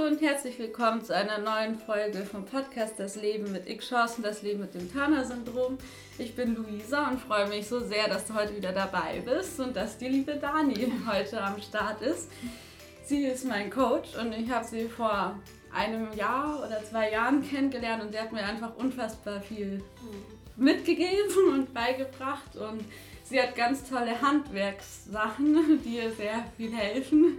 Hallo und herzlich willkommen zu einer neuen Folge vom Podcast Das Leben mit X-Chancen, das Leben mit dem Turner-Syndrom. Ich bin Luisa und freue mich so sehr, dass du heute wieder dabei bist und dass die liebe Dani heute am Start ist. Sie ist mein Coach und ich habe sie vor einem Jahr oder zwei Jahren kennengelernt und sie hat mir einfach unfassbar viel mitgegeben und beigebracht und sie hat ganz tolle Handwerkssachen, die ihr sehr viel helfen.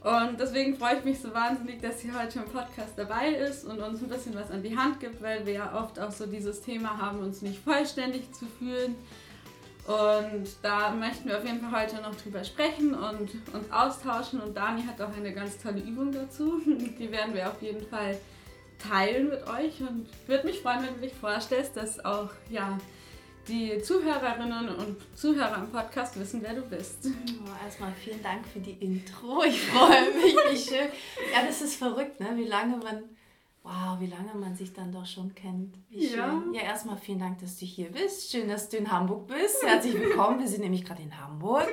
Und deswegen freue ich mich so wahnsinnig, dass sie heute im Podcast dabei ist und uns ein bisschen was an die Hand gibt, weil wir ja oft auch so dieses Thema haben, uns nicht vollständig zu fühlen. Und da möchten wir auf jeden Fall heute noch drüber sprechen und uns austauschen. Und Dani hat auch eine ganz tolle Übung dazu. Die werden wir auf jeden Fall teilen mit euch. Und würde mich freuen, wenn du dich vorstellst, dass auch ja, die Zuhörerinnen und Zuhörer im Podcast wissen, wer du bist. Oh, erstmal vielen Dank für die Intro. Ich freue mich, wie schön. Ja, das ist verrückt, ne? wie lange man, wow, wie lange man sich dann doch schon kennt. Wie schön. Ja, ja erstmal vielen Dank, dass du hier bist. Schön, dass du in Hamburg bist. Herzlich willkommen. Wir sind nämlich gerade in Hamburg.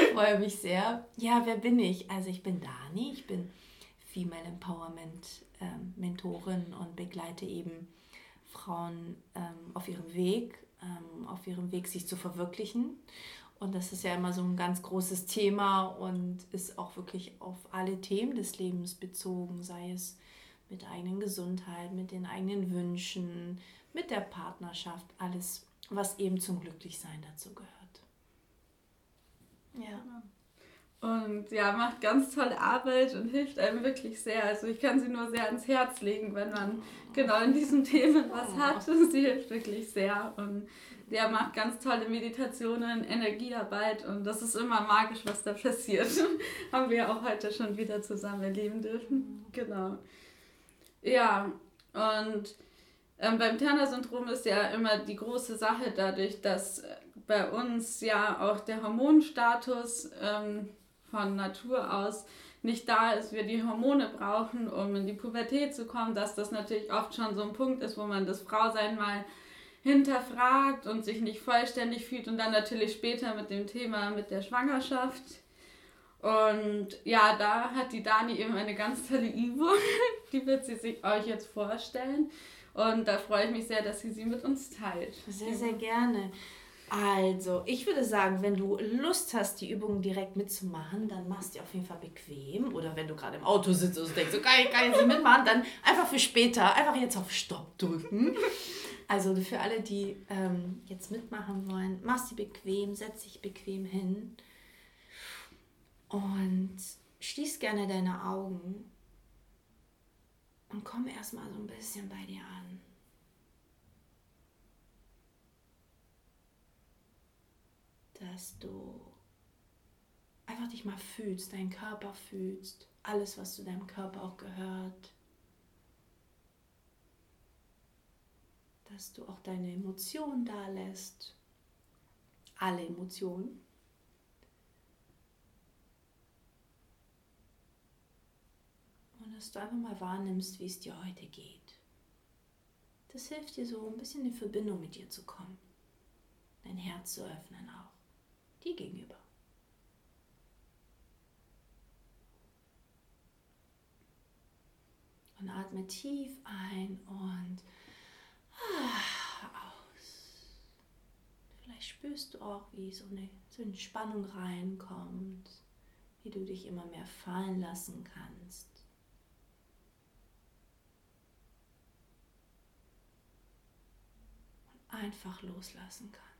ich freue mich sehr. Ja, wer bin ich? Also ich bin Dani. Ich bin Female Empowerment ähm, Mentorin und begleite eben Frauen ähm, auf ihrem Weg, ähm, auf ihrem Weg, sich zu verwirklichen. Und das ist ja immer so ein ganz großes Thema und ist auch wirklich auf alle Themen des Lebens bezogen, sei es mit der eigenen Gesundheit, mit den eigenen Wünschen, mit der Partnerschaft, alles, was eben zum Glücklichsein dazu gehört. Ja. Und ja, macht ganz tolle Arbeit und hilft einem wirklich sehr. Also ich kann sie nur sehr ans Herz legen, wenn man genau in diesen Themen was oh. hat. Sie hilft wirklich sehr. Und der macht ganz tolle Meditationen, Energiearbeit und das ist immer magisch, was da passiert. Haben wir auch heute schon wieder zusammen erleben dürfen. Genau. Ja, und ähm, beim Turner-Syndrom ist ja immer die große Sache dadurch, dass bei uns ja auch der Hormonstatus ähm, von Natur aus nicht da ist, wir die Hormone brauchen, um in die Pubertät zu kommen, dass das natürlich oft schon so ein Punkt ist, wo man das Frausein mal hinterfragt und sich nicht vollständig fühlt und dann natürlich später mit dem Thema mit der Schwangerschaft. Und ja, da hat die Dani eben eine ganz tolle Übung, die wird sie sich euch jetzt vorstellen. Und da freue ich mich sehr, dass sie sie mit uns teilt. Sehr, sehr gerne. Also, ich würde sagen, wenn du Lust hast, die Übungen direkt mitzumachen, dann machst du auf jeden Fall bequem. Oder wenn du gerade im Auto sitzt und denkst, geil, kann ich sie mitmachen, dann einfach für später, einfach jetzt auf Stopp drücken. Also für alle, die ähm, jetzt mitmachen wollen, mach sie bequem, setz dich bequem hin und schließ gerne deine Augen und komm erstmal so ein bisschen bei dir an. Dass du einfach dich mal fühlst, deinen Körper fühlst, alles, was zu deinem Körper auch gehört. Dass du auch deine Emotionen da lässt, alle Emotionen. Und dass du einfach mal wahrnimmst, wie es dir heute geht. Das hilft dir so ein bisschen in Verbindung mit dir zu kommen, dein Herz zu öffnen auch dir gegenüber. Und atme tief ein und ah, aus. Vielleicht spürst du auch, wie so eine, so eine Spannung reinkommt, wie du dich immer mehr fallen lassen kannst. Und einfach loslassen kannst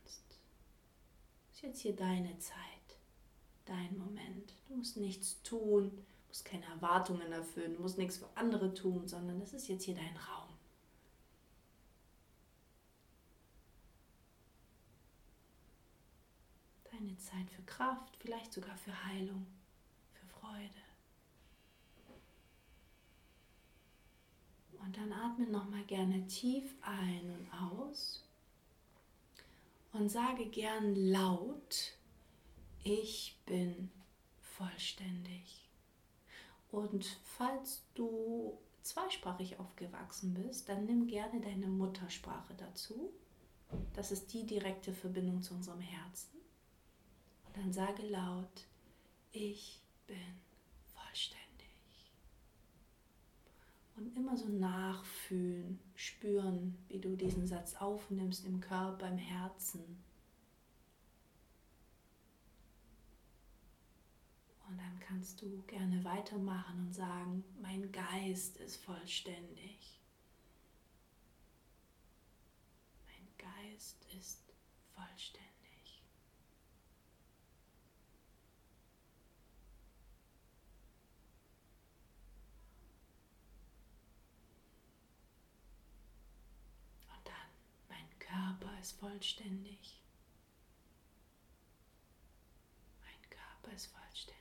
ist jetzt hier deine Zeit, dein Moment. Du musst nichts tun, musst keine Erwartungen erfüllen, du musst nichts für andere tun, sondern das ist jetzt hier dein Raum. Deine Zeit für Kraft, vielleicht sogar für Heilung, für Freude. Und dann atme nochmal gerne tief ein und aus und sage gern laut, ich bin vollständig. Und falls du zweisprachig aufgewachsen bist, dann nimm gerne deine Muttersprache dazu. Das ist die direkte Verbindung zu unserem Herzen. Und dann sage laut, ich bin vollständig. Und immer so nachfühlen, spüren, wie du diesen Satz aufnimmst im Körper, im Herzen. Und dann kannst du gerne weitermachen und sagen, mein Geist ist vollständig. Mein Geist ist vollständig. Körper ist vollständig. Mein Körper ist vollständig.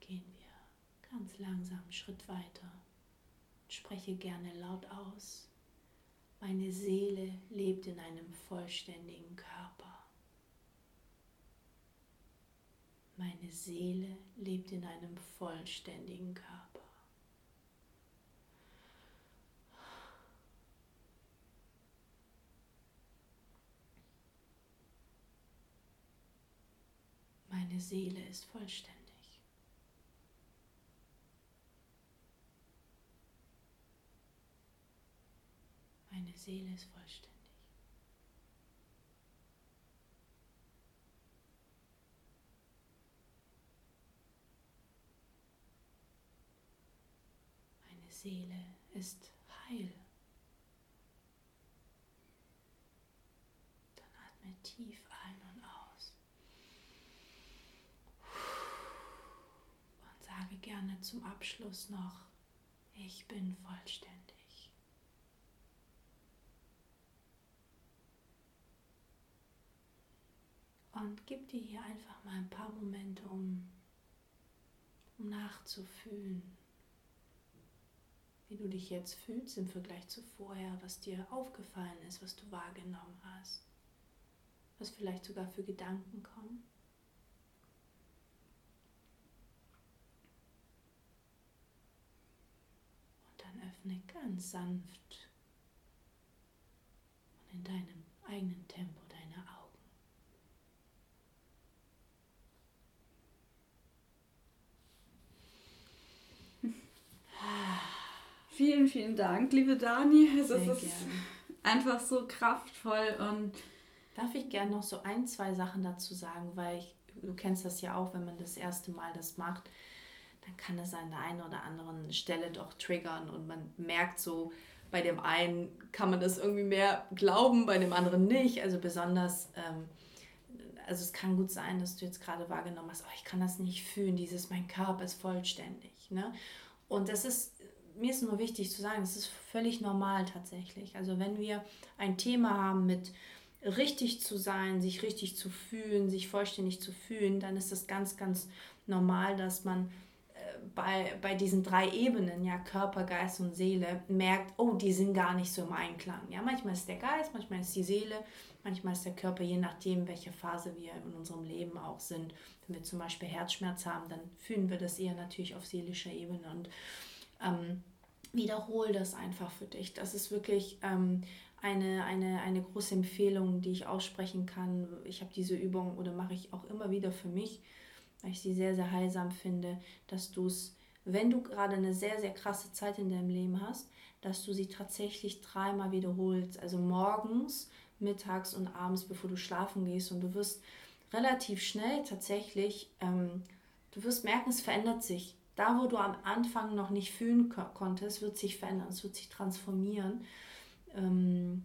gehen wir ganz langsam einen Schritt weiter und spreche gerne laut aus. Meine Seele lebt in einem vollständigen Körper. Meine Seele lebt in einem vollständigen Körper. Meine Seele ist vollständig. Meine Seele ist vollständig. Seele ist heil. Dann atme tief ein und aus. Und sage gerne zum Abschluss noch, ich bin vollständig. Und gib dir hier einfach mal ein paar Momente, um, um nachzufühlen wie du dich jetzt fühlst im Vergleich zu vorher, was dir aufgefallen ist, was du wahrgenommen hast, was vielleicht sogar für Gedanken kommen. Und dann öffne ganz sanft und in deinem eigenen Tempo deine Augen. Vielen, vielen Dank, liebe Dani. Also es ist gerne. einfach so kraftvoll und darf ich gerne noch so ein, zwei Sachen dazu sagen, weil ich, du kennst das ja auch, wenn man das erste Mal das macht, dann kann es an der einen oder anderen Stelle doch triggern und man merkt so, bei dem einen kann man das irgendwie mehr glauben, bei dem anderen nicht. Also besonders, ähm, also es kann gut sein, dass du jetzt gerade wahrgenommen hast, oh, ich kann das nicht fühlen, dieses mein Körper ist vollständig. Ne? Und das ist mir ist nur wichtig zu sagen, es ist völlig normal tatsächlich. Also wenn wir ein Thema haben mit richtig zu sein, sich richtig zu fühlen, sich vollständig zu fühlen, dann ist es ganz, ganz normal, dass man äh, bei, bei diesen drei Ebenen, ja, Körper, Geist und Seele, merkt, oh, die sind gar nicht so im Einklang. Ja, manchmal ist der Geist, manchmal ist die Seele, manchmal ist der Körper, je nachdem, welche Phase wir in unserem Leben auch sind. Wenn wir zum Beispiel Herzschmerz haben, dann fühlen wir das eher natürlich auf seelischer Ebene und ähm, wiederhol das einfach für dich. Das ist wirklich ähm, eine, eine, eine große Empfehlung, die ich aussprechen kann. Ich habe diese Übung oder mache ich auch immer wieder für mich, weil ich sie sehr, sehr heilsam finde, dass du es, wenn du gerade eine sehr, sehr krasse Zeit in deinem Leben hast, dass du sie tatsächlich dreimal wiederholst. Also morgens, mittags und abends, bevor du schlafen gehst. Und du wirst relativ schnell tatsächlich, ähm, du wirst merken, es verändert sich da, wo du am Anfang noch nicht fühlen konntest, wird sich verändern, es wird sich transformieren. Ähm,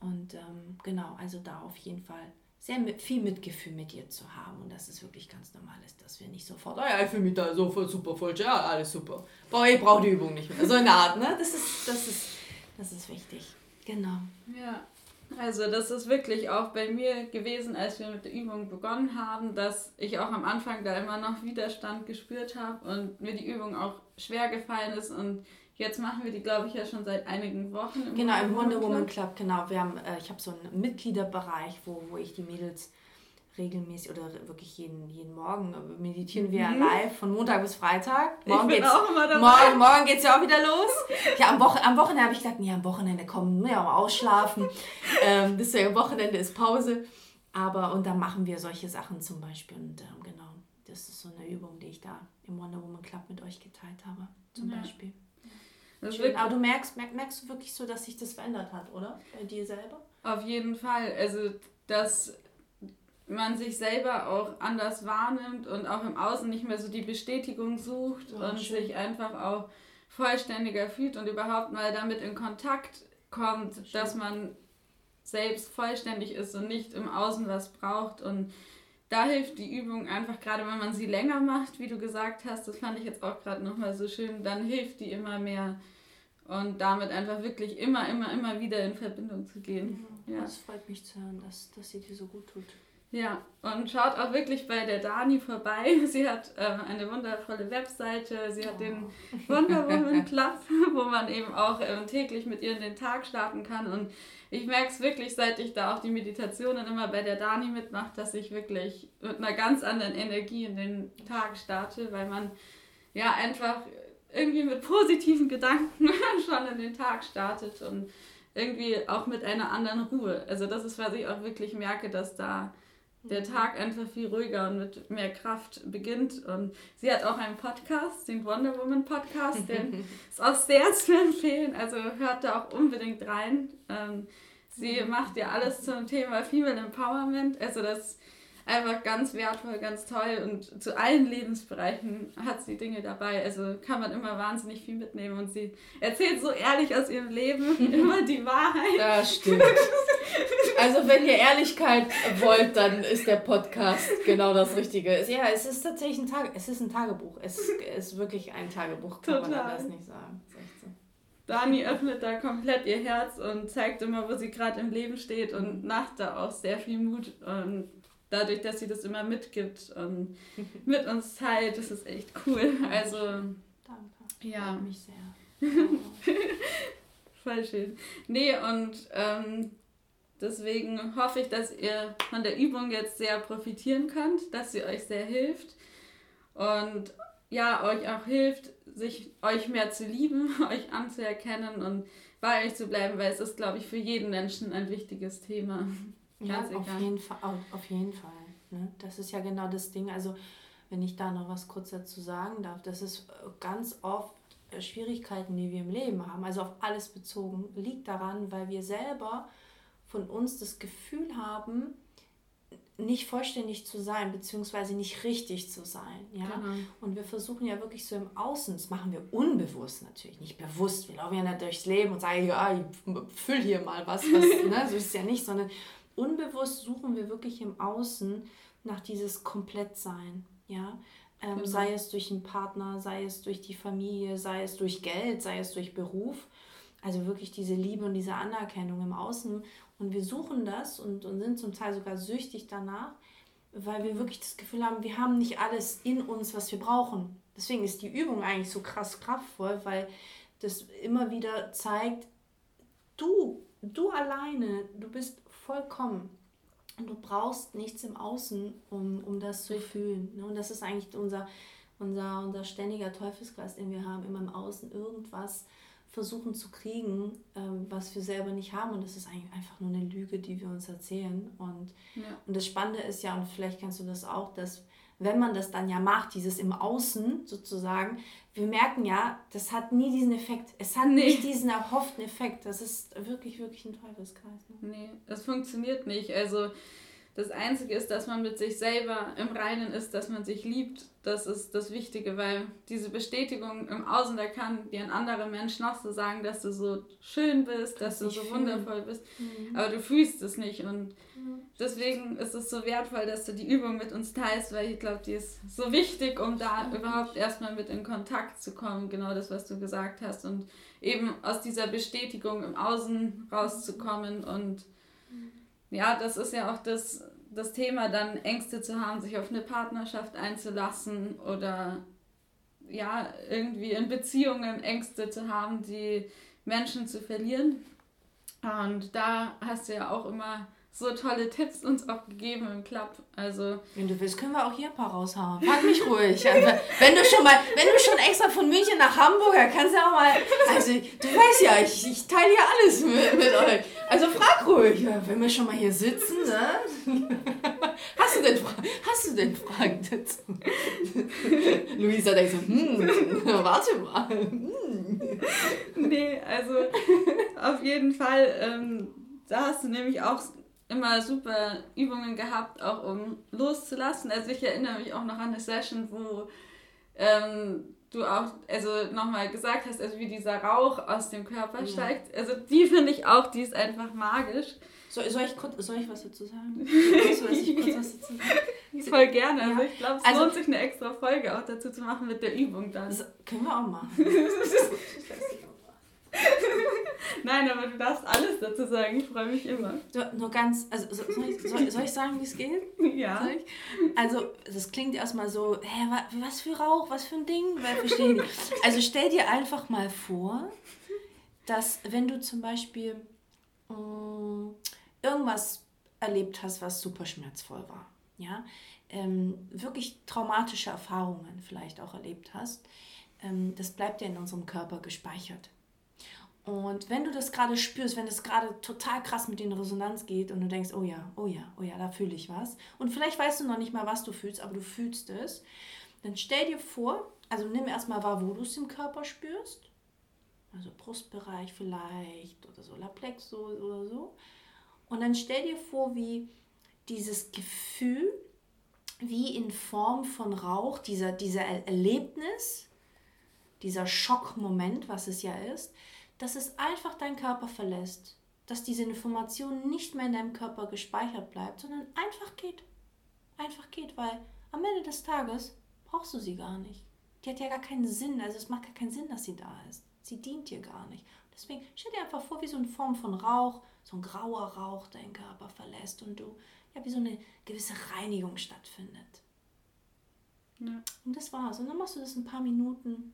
und ähm, genau, also da auf jeden Fall sehr mit, viel Mitgefühl mit dir zu haben. Und das ist wirklich ganz normal ist, dass wir nicht sofort, oh ja, ich fühle mich da so voll super voll, ja, alles super. Boah, ich brauche die Übung nicht mehr. So eine Art, ne? Das ist, das ist, das ist wichtig. Genau. Ja. Also das ist wirklich auch bei mir gewesen, als wir mit der Übung begonnen haben, dass ich auch am Anfang da immer noch Widerstand gespürt habe und mir die Übung auch schwer gefallen ist und jetzt machen wir die, glaube ich, ja schon seit einigen Wochen. Im genau, im Wonder Woman Club, genau. Wir haben, äh, ich habe so einen Mitgliederbereich, wo, wo ich die Mädels regelmäßig oder wirklich jeden, jeden Morgen meditieren wir mhm. live von Montag bis Freitag. Morgen ich bin geht's, auch immer dabei. Morgen, morgen geht's ja auch wieder los. Ja, am, Woche, am Wochenende habe ich gedacht, nee, am Wochenende kommen wir ja auch ausschlafen. ähm, deswegen am Wochenende ist Pause. Aber und dann machen wir solche Sachen zum Beispiel. Und ähm, genau, das ist so eine Übung, die ich da im Wonder Woman Club mit euch geteilt habe, zum ja. Beispiel. Aber du merkst, merkst, merkst du wirklich so, dass sich das verändert hat, oder? Bei dir selber? Auf jeden Fall. Also, dass man sich selber auch anders wahrnimmt und auch im Außen nicht mehr so die Bestätigung sucht oh, und schön. sich einfach auch vollständiger fühlt und überhaupt mal damit in Kontakt kommt, das dass man selbst vollständig ist und nicht im Außen was braucht. Und da hilft die Übung einfach, gerade wenn man sie länger macht, wie du gesagt hast, das fand ich jetzt auch gerade nochmal so schön, dann hilft die immer mehr. Und damit einfach wirklich immer, immer, immer wieder in Verbindung zu gehen. Ja. Das freut mich zu hören, dass, dass sie dir so gut tut. Ja, und schaut auch wirklich bei der Dani vorbei. Sie hat ähm, eine wundervolle Webseite. Sie hat oh. den Wonder Woman Club, wo man eben auch ähm, täglich mit ihr in den Tag starten kann. Und ich merke es wirklich, seit ich da auch die Meditationen immer bei der Dani mitmache, dass ich wirklich mit einer ganz anderen Energie in den Tag starte, weil man ja einfach irgendwie mit positiven Gedanken schon in den Tag startet und irgendwie auch mit einer anderen Ruhe. Also das ist, was ich auch wirklich merke, dass da der Tag einfach viel ruhiger und mit mehr Kraft beginnt. Und sie hat auch einen Podcast, den Wonder Woman Podcast, den ist auch sehr zu empfehlen. Also hört da auch unbedingt rein. Ähm, sie macht ja alles zum Thema Female Empowerment. Also das einfach ganz wertvoll, ganz toll und zu allen Lebensbereichen hat sie Dinge dabei. Also kann man immer wahnsinnig viel mitnehmen und sie erzählt so ehrlich aus ihrem Leben immer die Wahrheit. Das stimmt. Also wenn ihr Ehrlichkeit wollt, dann ist der Podcast genau das Richtige. Ja, es ist tatsächlich ein Tag, es ist ein Tagebuch. Es ist wirklich ein Tagebuch, kann Total. man anders nicht sagen. So. Dani öffnet da komplett ihr Herz und zeigt immer, wo sie gerade im Leben steht und macht da auch sehr viel Mut und dadurch, dass sie das immer mitgibt und mit uns teilt, das ist echt cool. Also, Danke. Ja. Freut mich sehr. Voll schön. Nee, und ähm, deswegen hoffe ich, dass ihr von der Übung jetzt sehr profitieren könnt, dass sie euch sehr hilft und ja, euch auch hilft, sich euch mehr zu lieben, euch anzuerkennen und bei euch zu bleiben, weil es ist, glaube ich, für jeden Menschen ein wichtiges Thema. Ja, auf jeden Fall. Auf jeden Fall ne? Das ist ja genau das Ding. Also, wenn ich da noch was kurz dazu sagen darf, das ist ganz oft äh, Schwierigkeiten, die wir im Leben haben, also auf alles bezogen, liegt daran, weil wir selber von uns das Gefühl haben, nicht vollständig zu sein, beziehungsweise nicht richtig zu sein. Ja? Genau. Und wir versuchen ja wirklich so im Außen, das machen wir unbewusst natürlich, nicht bewusst. Wir laufen ja nicht durchs Leben und sagen, ja, ich füll hier mal was, was ne? so ist es ja nicht, sondern unbewusst suchen wir wirklich im Außen nach dieses Komplettsein, ja. Ähm, genau. Sei es durch einen Partner, sei es durch die Familie, sei es durch Geld, sei es durch Beruf. Also wirklich diese Liebe und diese Anerkennung im Außen. Und wir suchen das und, und sind zum Teil sogar süchtig danach, weil wir wirklich das Gefühl haben, wir haben nicht alles in uns, was wir brauchen. Deswegen ist die Übung eigentlich so krass kraftvoll, weil das immer wieder zeigt, du, du alleine, du bist vollkommen. Und du brauchst nichts im Außen, um, um das zu fühlen. Ne? Und das ist eigentlich unser, unser, unser ständiger Teufelskreis, den wir haben, immer im Außen irgendwas versuchen zu kriegen, ähm, was wir selber nicht haben. Und das ist eigentlich einfach nur eine Lüge, die wir uns erzählen. Und, ja. und das Spannende ist ja, und vielleicht kennst du das auch, dass wenn man das dann ja macht, dieses im Außen sozusagen, wir merken ja, das hat nie diesen Effekt. Es hat nee. nicht diesen erhofften Effekt. Das ist wirklich, wirklich ein Teufelskreis. Ne? Nee, das funktioniert nicht. Also das Einzige ist, dass man mit sich selber im Reinen ist, dass man sich liebt. Das ist das Wichtige, weil diese Bestätigung im Außen, da kann dir ein anderer Mensch noch so sagen, dass du so schön bist, dass du so fühlen. wundervoll bist, mhm. aber du fühlst es nicht. Und mhm. deswegen ist es so wertvoll, dass du die Übung mit uns teilst, weil ich glaube, die ist so wichtig, um da überhaupt erstmal mit in Kontakt zu kommen. Genau das, was du gesagt hast. Und eben aus dieser Bestätigung im Außen rauszukommen und ja, das ist ja auch das, das Thema, dann Ängste zu haben, sich auf eine Partnerschaft einzulassen oder ja, irgendwie in Beziehungen Ängste zu haben, die Menschen zu verlieren. Und da hast du ja auch immer so tolle Tipps uns auch gegeben im Club. Also wenn du willst, können wir auch hier ein paar raushauen. Frag mich ruhig. Also, wenn du schon mal, wenn du schon extra von München nach Hamburg, kannst du auch mal. Also du weißt ja, ich, ich teile hier alles mit, mit euch. Also frag ruhig, wenn wir schon mal hier sitzen, ne? Hast du denn, hast du denn Fragen dazu? Luisa denkt so, hm, warte mal. Hm. Nee, also auf jeden Fall, ähm, da hast du nämlich auch immer super Übungen gehabt, auch um loszulassen. Also ich erinnere mich auch noch an eine Session, wo ähm, du auch also nochmal gesagt hast, also wie dieser Rauch aus dem Körper ja. steigt. Also die finde ich auch, die ist einfach magisch. Soll, soll, ich, soll ich was dazu sagen? Du, ich kurz was dazu sagen? Voll gerne. Ja. Also ich glaube, es also, lohnt sich eine extra Folge auch dazu zu machen mit der Übung dann. Das können wir auch machen. Nein, aber du darfst alles dazu sagen. Ich freue mich immer. Nur ganz, also soll ich, soll, soll ich sagen, wie es geht? Ja. Also, das klingt erstmal so, hä, was für Rauch, was für ein Ding? Weil verstehe ich Also stell dir einfach mal vor, dass wenn du zum Beispiel mh, mm, irgendwas erlebt hast, was super schmerzvoll war, ja, ähm, wirklich traumatische Erfahrungen vielleicht auch erlebt hast, ähm, das bleibt ja in unserem Körper gespeichert. Und wenn du das gerade spürst, wenn es gerade total krass mit dir in Resonanz geht und du denkst, oh ja, oh ja, oh ja, da fühle ich was. Und vielleicht weißt du noch nicht mal, was du fühlst, aber du fühlst es. Dann stell dir vor, also nimm erstmal wahr, wo du es im Körper spürst. Also Brustbereich vielleicht oder Solarplexus oder so. Und dann stell dir vor, wie dieses Gefühl, wie in Form von Rauch, dieser, dieser Erlebnis, dieser Schockmoment, was es ja ist, dass es einfach deinen Körper verlässt, dass diese Information nicht mehr in deinem Körper gespeichert bleibt, sondern einfach geht. Einfach geht, weil am Ende des Tages brauchst du sie gar nicht. Die hat ja gar keinen Sinn, also es macht gar keinen Sinn, dass sie da ist. Sie dient dir gar nicht. Deswegen stell dir einfach vor, wie so eine Form von Rauch, so ein grauer Rauch deinen Körper verlässt und du, ja, wie so eine gewisse Reinigung stattfindet. Ja. Und das war's. Und dann machst du das ein paar Minuten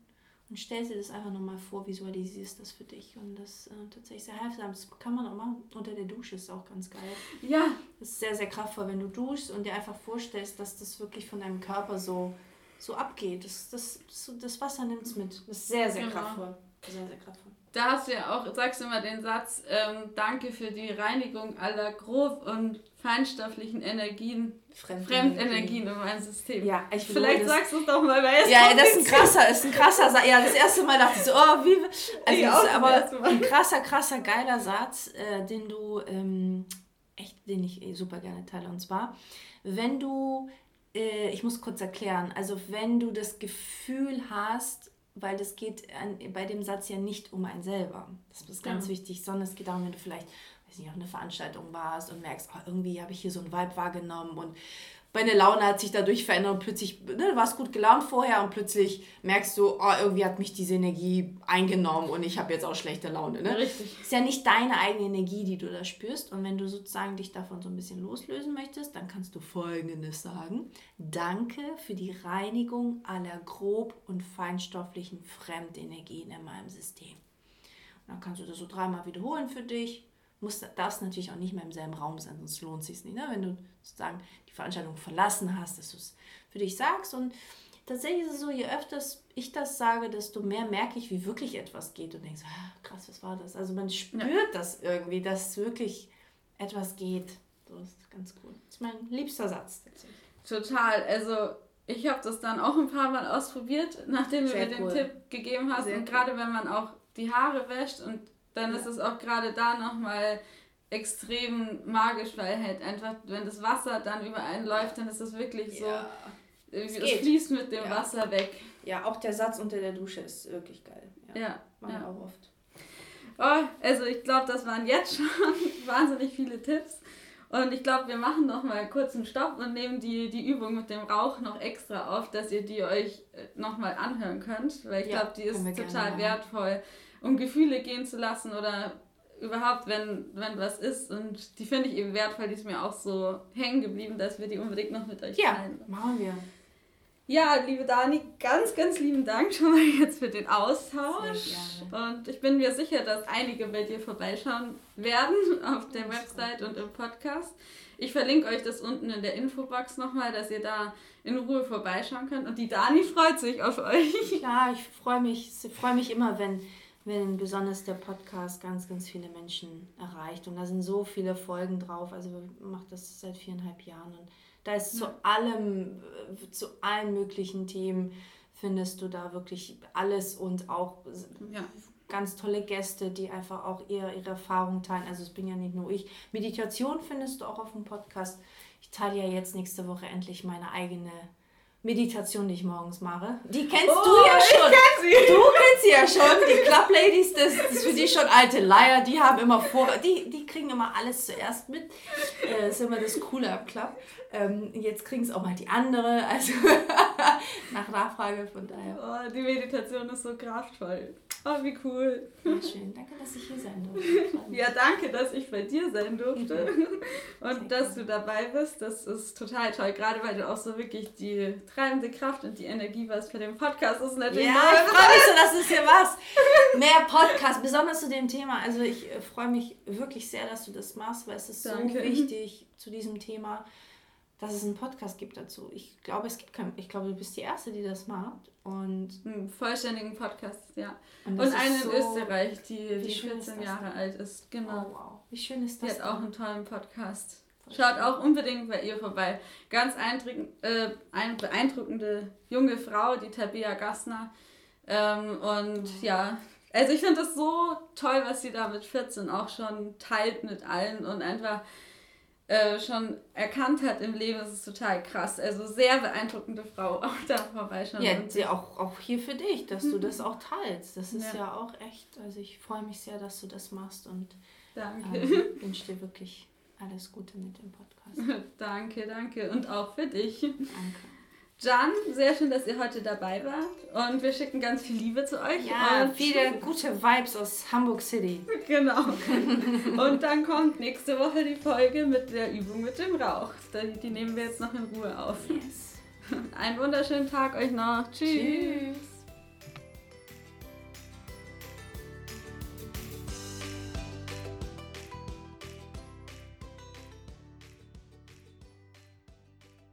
und stell dir das einfach nochmal vor, visualisierst das für dich. Und das äh, tatsächlich sehr heilsam. Das kann man auch machen. Unter der Dusche ist auch ganz geil. Ja. Das ist sehr, sehr kraftvoll, wenn du duschst und dir einfach vorstellst, dass das wirklich von deinem Körper so, so abgeht. Das, das, das, das Wasser nimmt es mit. Das ist sehr, sehr genau. kraftvoll. Da hast du ja auch, sagst du immer den Satz, ähm, danke für die Reinigung aller grob- und feinstofflichen Energien, Fremdenergien, Fremdenergien in meinem System. Ja, ich Vielleicht sagst du es doch mal, weil es Ja, das ist ein krasser, ist ein krasser Satz. Ja, das erste Mal dachte ich so, oh, wie. Also ich ist aber ein krasser, krasser, geiler Satz, äh, den du ähm, echt, den ich eh super gerne teile. Und zwar, wenn du, äh, ich muss kurz erklären, also wenn du das Gefühl hast, weil das geht an, bei dem Satz ja nicht um einen selber. Das ist ganz ja. wichtig, sondern es geht darum, wenn du vielleicht, weiß nicht, auf einer Veranstaltung warst und merkst, oh, irgendwie habe ich hier so einen Vibe wahrgenommen und meine Laune hat sich dadurch verändert und plötzlich, ne, du warst gut gelaunt vorher und plötzlich merkst du, oh, irgendwie hat mich diese Energie eingenommen und ich habe jetzt auch schlechte Laune. Ne? Richtig. Ist ja nicht deine eigene Energie, die du da spürst. Und wenn du sozusagen dich davon so ein bisschen loslösen möchtest, dann kannst du Folgendes sagen. Danke für die Reinigung aller grob- und feinstofflichen Fremdenergien in meinem System. Und dann kannst du das so dreimal wiederholen für dich muss, darfst natürlich auch nicht mehr im selben Raum sein, sonst lohnt es sich nicht. Ne? Wenn du sozusagen die Veranstaltung verlassen hast, dass du es für dich sagst. Und tatsächlich ist es so, je öfter ich das sage, desto mehr merke ich, wie wirklich etwas geht und denkst, ah, krass, was war das? Also man spürt ja. das irgendwie, dass wirklich etwas geht. So ist ganz cool. Das ist mein liebster Satz tatsächlich. Total. Also ich habe das dann auch ein paar Mal ausprobiert, nachdem du mir den Tipp gegeben hast. Sehr und gerade wenn man auch die Haare wäscht und dann ja. ist es auch gerade da nochmal extrem magisch, weil halt einfach, wenn das Wasser dann überall läuft, dann ist es wirklich so, ja. es, es fließt mit dem ja. Wasser weg. Ja, auch der Satz unter der Dusche ist wirklich geil. Ja, ja. Ja. auch oft. Oh, also ich glaube, das waren jetzt schon wahnsinnig viele Tipps. Und ich glaube, wir machen noch mal kurz einen Stopp und nehmen die, die Übung mit dem Rauch noch extra auf, dass ihr die euch äh, noch mal anhören könnt, weil ich glaube, die ist total wertvoll, um Gefühle gehen zu lassen oder überhaupt, wenn, wenn was ist. Und die finde ich eben wertvoll, die ist mir auch so hängen geblieben, dass wir die unbedingt noch mit euch ja, teilen. Ja, machen wir. Ja, liebe Dani, ganz, ganz lieben Dank schon mal jetzt für den Austausch. Und ich bin mir sicher, dass einige bei dir vorbeischauen werden auf der Website und im Podcast. Ich verlinke euch das unten in der Infobox nochmal, dass ihr da in Ruhe vorbeischauen könnt. Und die Dani freut sich auf euch. Ja, ich freue mich, freue mich immer, wenn, wenn besonders der Podcast ganz, ganz viele Menschen erreicht. Und da sind so viele Folgen drauf. Also wir machen das seit viereinhalb Jahren. Und da ist zu allem, äh, zu allen möglichen Themen findest du da wirklich alles und auch ja. ganz tolle Gäste, die einfach auch ihre, ihre Erfahrung teilen. Also es bin ja nicht nur ich. Meditation findest du auch auf dem Podcast. Ich teile ja jetzt nächste Woche endlich meine eigene Meditation, die ich morgens mache. Die kennst oh, du ja schon. Du kennst sie ja schon. Die Club Ladies, das, das ist für die schon alte Leier. Die haben immer vor, die, die kriegen immer alles zuerst mit. Äh, das ist immer das Coole am Club. Ähm, jetzt kriegen es auch mal die andere. Also nach Nachfrage von daher. Oh, die Meditation ist so kraftvoll. Oh, wie cool. Ja, schön. Danke, dass ich hier sein durfte. ja, danke, dass ich bei dir sein durfte. Und Sehr dass cool. du dabei bist. Das ist total toll. Gerade weil du auch so wirklich die treibende Kraft und die Energie was für den Podcast ist. Natürlich ja, ich freue mich so, dass es hier was. Mehr Podcast, besonders zu dem Thema. Also ich äh, freue mich wirklich sehr, dass du das machst, weil es ist danke. so wichtig zu diesem Thema dass es einen Podcast gibt dazu. Ich glaube, es gibt keinen. Ich glaube, du bist die Erste, die das macht. Und einen vollständigen Podcast, ja. Und, und eine so, in Österreich, die, die 14 Jahre alt ist. Genau. Oh, wow. Wie schön ist das? Die hat auch einen tollen Podcast. Schaut auch unbedingt bei ihr vorbei. Ganz äh, beeindruckende junge Frau, die Tabea Gassner. Ähm, und oh. ja, also ich finde das so toll, was sie da mit 14 auch schon teilt mit allen und einfach äh, schon erkannt hat im Leben, das ist total krass. Also sehr beeindruckende Frau auch da vorbeischauen. Ja, sie auch, auch hier für dich, dass du das auch teilst. Das ist ja, ja auch echt, also ich freue mich sehr, dass du das machst und danke. Ähm, wünsche dir wirklich alles Gute mit dem Podcast. danke, danke. Und auch für dich. Danke. Jan, sehr schön, dass ihr heute dabei wart. Und wir schicken ganz viel Liebe zu euch. Ja, und viele gute Vibes aus Hamburg City. Genau. und dann kommt nächste Woche die Folge mit der Übung mit dem Rauch. Die nehmen wir jetzt noch in Ruhe auf. Yes. Einen wunderschönen Tag euch noch. Tschüss. Tschüss.